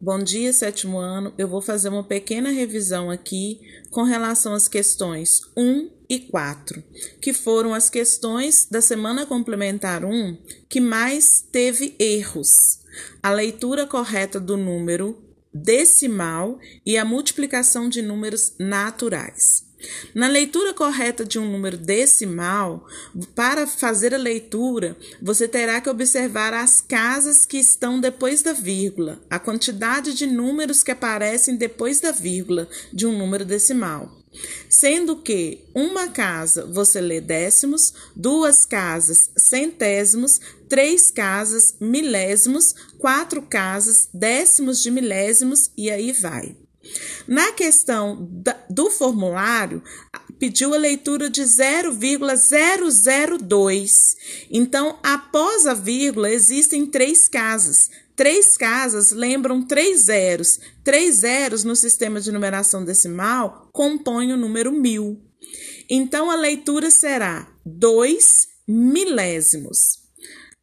Bom dia, sétimo ano. Eu vou fazer uma pequena revisão aqui com relação às questões 1 e 4, que foram as questões da semana complementar 1 que mais teve erros. A leitura correta do número decimal e a multiplicação de números naturais. Na leitura correta de um número decimal, para fazer a leitura, você terá que observar as casas que estão depois da vírgula, a quantidade de números que aparecem depois da vírgula de um número decimal. Sendo que uma casa você lê décimos, duas casas centésimos, três casas milésimos, quatro casas décimos de milésimos e aí vai. Na questão do formulário, pediu a leitura de 0,002. Então, após a vírgula, existem três casas. Três casas lembram três zeros. Três zeros no sistema de numeração decimal compõem o número mil. Então, a leitura será 2 milésimos.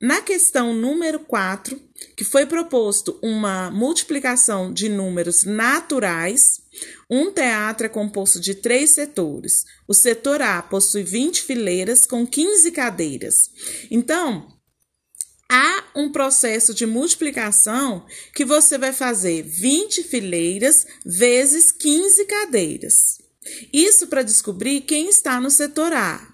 Na questão número 4, que foi proposto uma multiplicação de números naturais, um teatro é composto de três setores. O setor A possui 20 fileiras com 15 cadeiras. Então, há um processo de multiplicação que você vai fazer 20 fileiras vezes 15 cadeiras. Isso para descobrir quem está no setor A.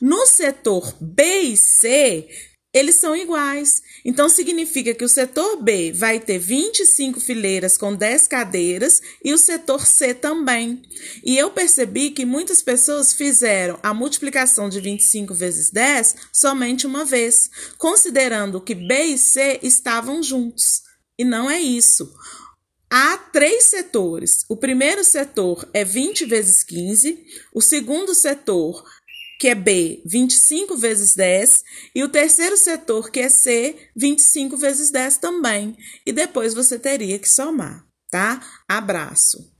No setor B e C, eles são iguais. Então, significa que o setor B vai ter 25 fileiras com 10 cadeiras e o setor C também. E eu percebi que muitas pessoas fizeram a multiplicação de 25 vezes 10 somente uma vez, considerando que B e C estavam juntos. E não é isso. Há três setores. O primeiro setor é 20 vezes 15, o segundo setor que é B, 25 vezes 10, e o terceiro setor, que é C, 25 vezes 10 também. E depois você teria que somar, tá? Abraço.